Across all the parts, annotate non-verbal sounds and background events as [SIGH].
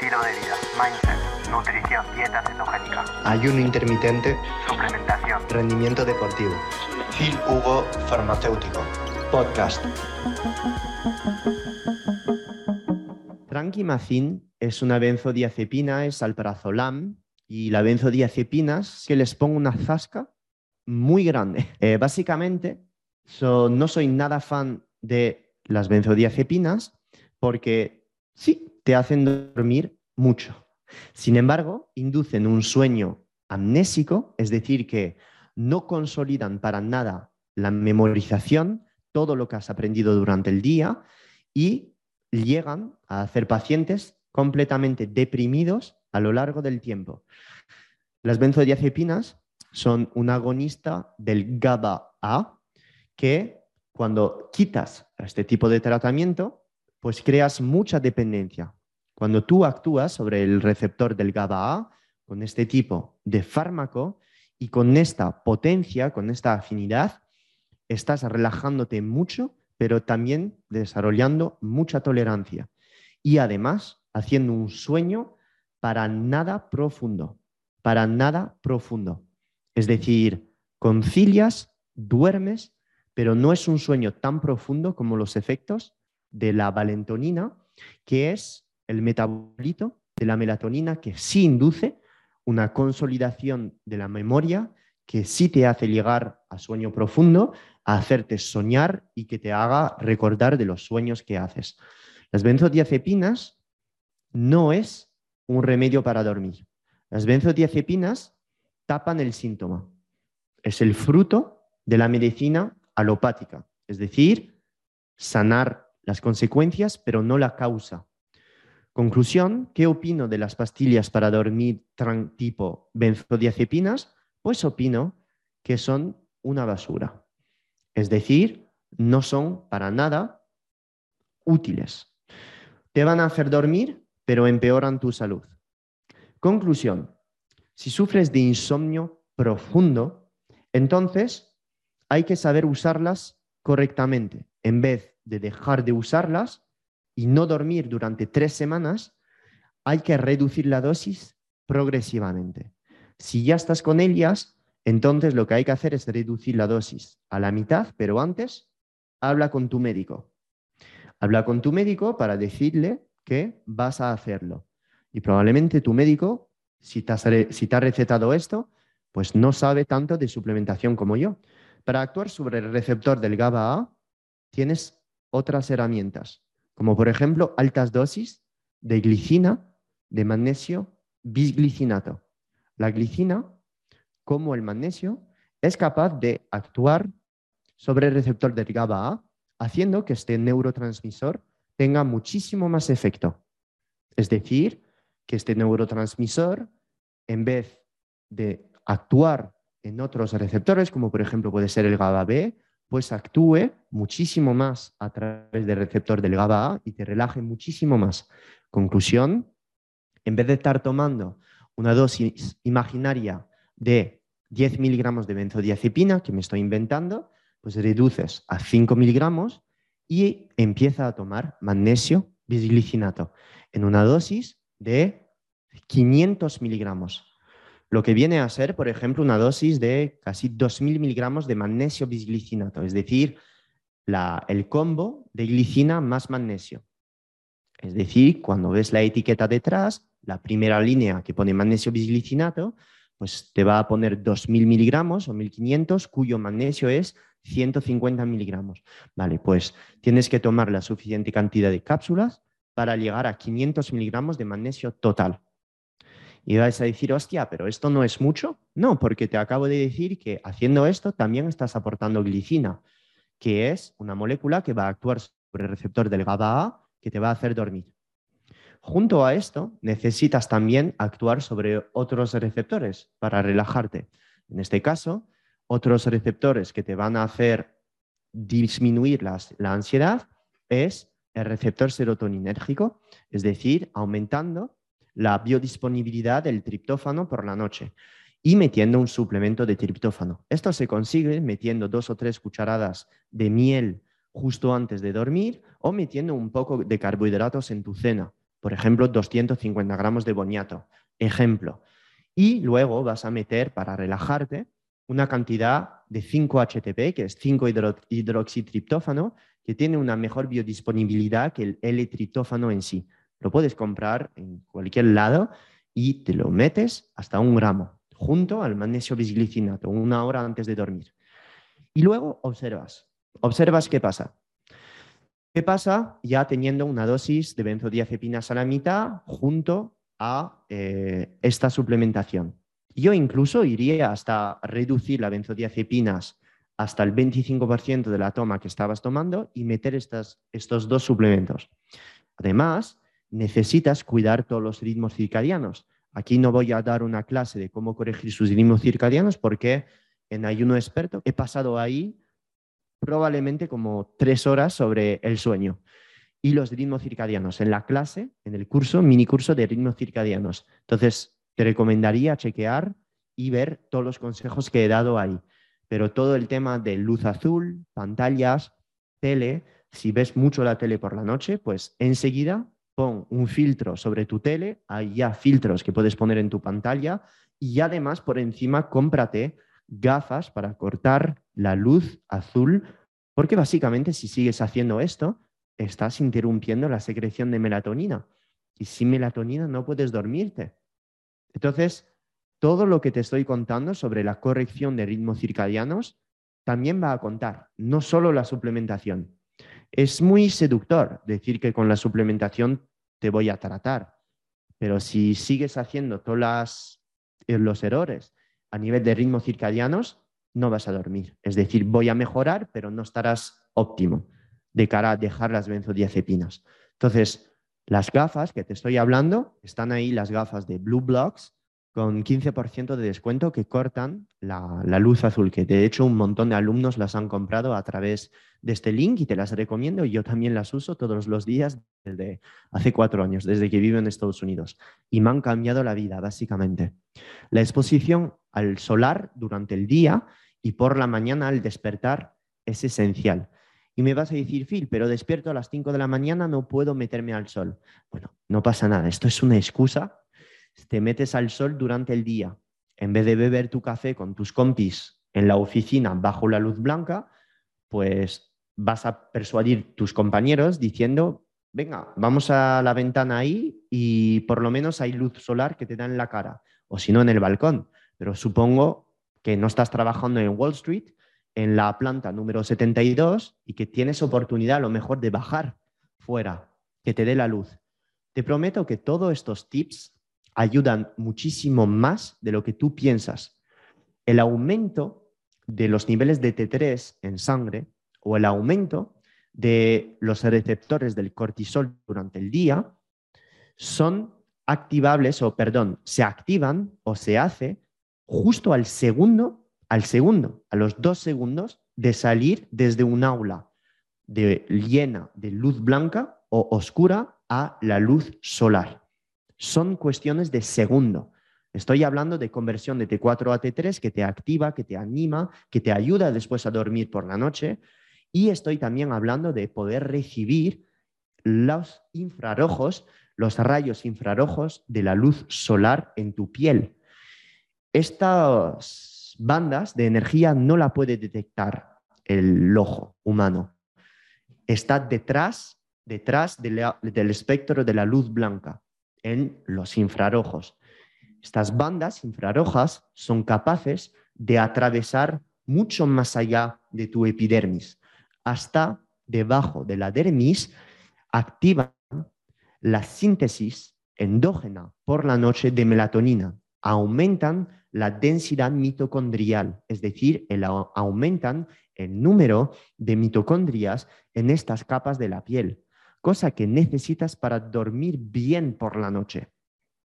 estilo de vida, mindset, nutrición, dieta cetogénica, ayuno intermitente, suplementación, rendimiento deportivo. Phil Hugo Farmacéutico. Podcast. Trankimazin es una benzodiazepina, es alprazolam, y la benzodiazepina es que les pongo una zasca muy grande. [LAUGHS] Eh, básicamente, no soy nada fan de las benzodiazepinas porque sí, te hacen dormir mucho. Sin embargo, inducen un sueño amnésico, es decir, que no consolidan para nada la memorización, todo lo que has aprendido durante el día y llegan a hacer pacientes completamente deprimidos a lo largo del tiempo. Las benzodiazepinas son un agonista del GABA-A que cuando quitas este tipo de tratamiento, pues creas mucha dependencia. Cuando tú actúas sobre el receptor del GABA-A con este tipo de fármaco y con esta potencia, con esta afinidad, estás relajándote mucho, pero también desarrollando mucha tolerancia. Y además haciendo un sueño para nada profundo, para nada profundo. Es decir, concilias, duermes, pero no es un sueño tan profundo como los efectos de la valentonina, que es el metabolito de la melatonina que sí induce una consolidación de la memoria, que sí te hace llegar a sueño profundo, a hacerte soñar y que te haga recordar de los sueños que haces. Las benzodiazepinas no es un remedio para dormir. Las benzodiazepinas tapan el síntoma. Es el fruto de la medicina alopática, es decir, sanar las consecuencias, pero no la causa. Conclusión, ¿qué opino de las pastillas para dormir tipo benzodiazepinas? Pues opino que son una basura. Es decir, no son para nada útiles. Te van a hacer dormir, pero empeoran tu salud. Conclusión, si sufres de insomnio profundo, entonces hay que saber usarlas correctamente. En vez de dejar de usarlas y no dormir durante tres semanas, hay que reducir la dosis progresivamente. Si ya estás con ellas, entonces lo que hay que hacer es reducir la dosis a la mitad, pero antes habla con tu médico. Habla con tu médico para decirle que vas a hacerlo. Y probablemente tu médico, si te, ha recetado esto, pues no sabe tanto de suplementación como yo. Para actuar sobre el receptor del GABA-A, tienes otras herramientas, como por ejemplo altas dosis de glicina, de magnesio, bisglicinato. La glicina como el magnesio, es capaz de actuar sobre el receptor del GABA-A, haciendo que este neurotransmisor tenga muchísimo más efecto. Es decir, que este neurotransmisor, en vez de actuar en otros receptores, como por ejemplo puede ser el GABA-B, pues actúe muchísimo más a través del receptor del GABA-A y te relaje muchísimo más. Conclusión, en vez de estar tomando una dosis imaginaria de 10 miligramos de benzodiazepina, que me estoy inventando, pues reduces a 5 miligramos y empieza a tomar magnesio bisglicinato en una dosis de 500 miligramos. Lo que viene a ser, por ejemplo, una dosis de casi 2.000 miligramos de magnesio bisglicinato, es decir, el combo de glicina más magnesio. Es decir, cuando ves la etiqueta detrás, la primera línea que pone magnesio bisglicinato, pues te va a poner 2.000 miligramos o 1.500, cuyo magnesio es 150 miligramos. Vale, pues tienes que tomar la suficiente cantidad de cápsulas para llegar a 500 miligramos de magnesio total. Y vas a decir, hostia, pero esto no es mucho. No, porque te acabo de decir que haciendo esto también estás aportando glicina, que es una molécula que va a actuar sobre el receptor del GABA-A que te va a hacer dormir. Junto a esto, necesitas también actuar sobre otros receptores para relajarte. En este caso, otros receptores que te van a hacer disminuir la ansiedad es el receptor serotoninérgico, es decir, aumentando la biodisponibilidad del triptófano por la noche y metiendo un suplemento de triptófano. Esto se consigue metiendo dos o tres cucharadas de miel justo antes de dormir o metiendo un poco de carbohidratos en tu cena por ejemplo, 250 gramos de boniato, ejemplo. Y luego vas a meter, para relajarte, una cantidad de 5-HTP, que es 5-hidroxitriptófano, que tiene una mejor biodisponibilidad que el L-triptófano en sí. Lo puedes comprar en cualquier lado y te lo metes hasta un gramo, junto al magnesio bisglicinato, una hora antes de dormir. Y luego observas. Observas qué pasa. ¿Qué pasa ya teniendo una dosis de benzodiazepinas a la mitad junto a eh, esta suplementación? Yo incluso iría hasta reducir la benzodiazepinas hasta el 25% de la toma que estabas tomando y meter estos dos suplementos. Además, necesitas cuidar todos los ritmos circadianos. Aquí no voy a dar una clase de cómo corregir sus ritmos circadianos porque en ayuno experto he pasado ahí probablemente como tres horas sobre el sueño y los ritmos circadianos en la clase, en el curso, mini curso de ritmos circadianos. Entonces, te recomendaría chequear y ver todos los consejos que he dado ahí. Pero todo el tema de luz azul, pantallas, tele, si ves mucho la tele por la noche, pues enseguida pon un filtro sobre tu tele, hay ya filtros que puedes poner en tu pantalla y además por encima cómprate gafas para cortar la luz azul, porque básicamente si sigues haciendo esto, estás interrumpiendo la secreción de melatonina. Y sin melatonina no puedes dormirte. Entonces, todo lo que te estoy contando sobre la corrección de ritmos circadianos también va a contar, no solo la suplementación. Es muy seductor decir que con la suplementación te voy a tratar, pero si sigues haciendo todos eh, los errores a nivel de ritmos circadianos, no vas a dormir. Es decir, voy a mejorar, pero no estarás óptimo de cara a dejar las benzodiazepinas. Entonces, las gafas que te estoy hablando, están ahí las gafas de Blue Blocks con 15% de descuento que cortan la, luz azul, que de hecho un montón de alumnos las han comprado a través de este link y te las recomiendo. Yo también las uso todos los días desde hace cuatro años, desde que vivo en Estados Unidos. Y me han cambiado la vida, básicamente. La exposición al solar durante el día y por la mañana al despertar es esencial. Y me vas a decir, Phil, pero despierto a las 5 de la mañana, no puedo meterme al sol. Bueno, no pasa nada, esto es una excusa te metes al sol durante el día, en vez de beber tu café con tus compis en la oficina bajo la luz blanca, pues vas a persuadir tus compañeros diciendo, venga, vamos a la ventana ahí y por lo menos hay luz solar que te da en la cara, o si no en el balcón. Pero supongo que no estás trabajando en Wall Street, en la planta número 72 y que tienes oportunidad a lo mejor de bajar fuera, que te dé la luz. Te prometo que todos estos tips ayudan muchísimo más de lo que tú piensas. El aumento de los niveles de T3 en sangre o el aumento de los receptores del cortisol durante el día son activables o, perdón, se activan o se hace justo al segundo, al segundo, a los dos segundos de salir desde un aula de llena de luz blanca o oscura a la luz solar son cuestiones de segundo. Estoy hablando de conversión de T4 a T3 que te activa, que te anima, que te ayuda después a dormir por la noche. Y estoy también hablando de poder recibir los infrarrojos, los rayos infrarrojos de la luz solar en tu piel. Estas bandas de energía no la puede detectar el ojo humano. Está detrás, detrás del espectro de la luz blanca en los infrarrojos. Estas bandas infrarrojas son capaces de atravesar mucho más allá de tu epidermis, hasta debajo de la dermis, activan la síntesis endógena por la noche de melatonina, aumentan la densidad mitocondrial, es decir, aumentan el número de mitocondrias en estas capas de la piel cosa que necesitas para dormir bien por la noche.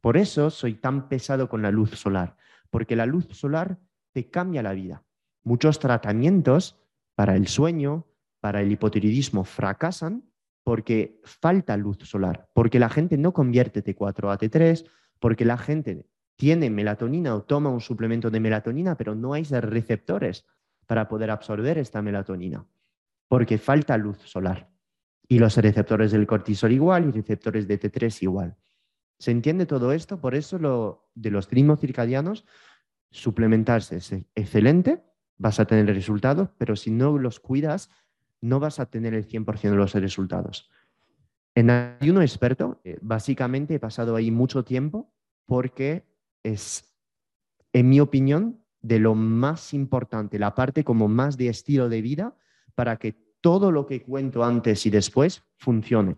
Por eso soy tan pesado con la luz solar, porque la luz solar te cambia la vida. Muchos tratamientos para el sueño, para el hipotiroidismo fracasan porque falta luz solar, porque la gente no convierte T4 a T3, porque la gente tiene melatonina o toma un suplemento de melatonina, pero no hay receptores para poder absorber esta melatonina, porque falta luz solar. Y los receptores del cortisol igual y receptores de T3 igual. ¿Se entiende todo esto? Por eso lo de los ritmos circadianos, suplementarse es excelente, vas a tener resultados, pero si no los cuidas, no vas a tener el 100% de los resultados. En ayuno experto, eh, básicamente he pasado ahí mucho tiempo porque es, en mi opinión, de lo más importante, la parte como más de estilo de vida para que todo lo que cuento antes y después funcione.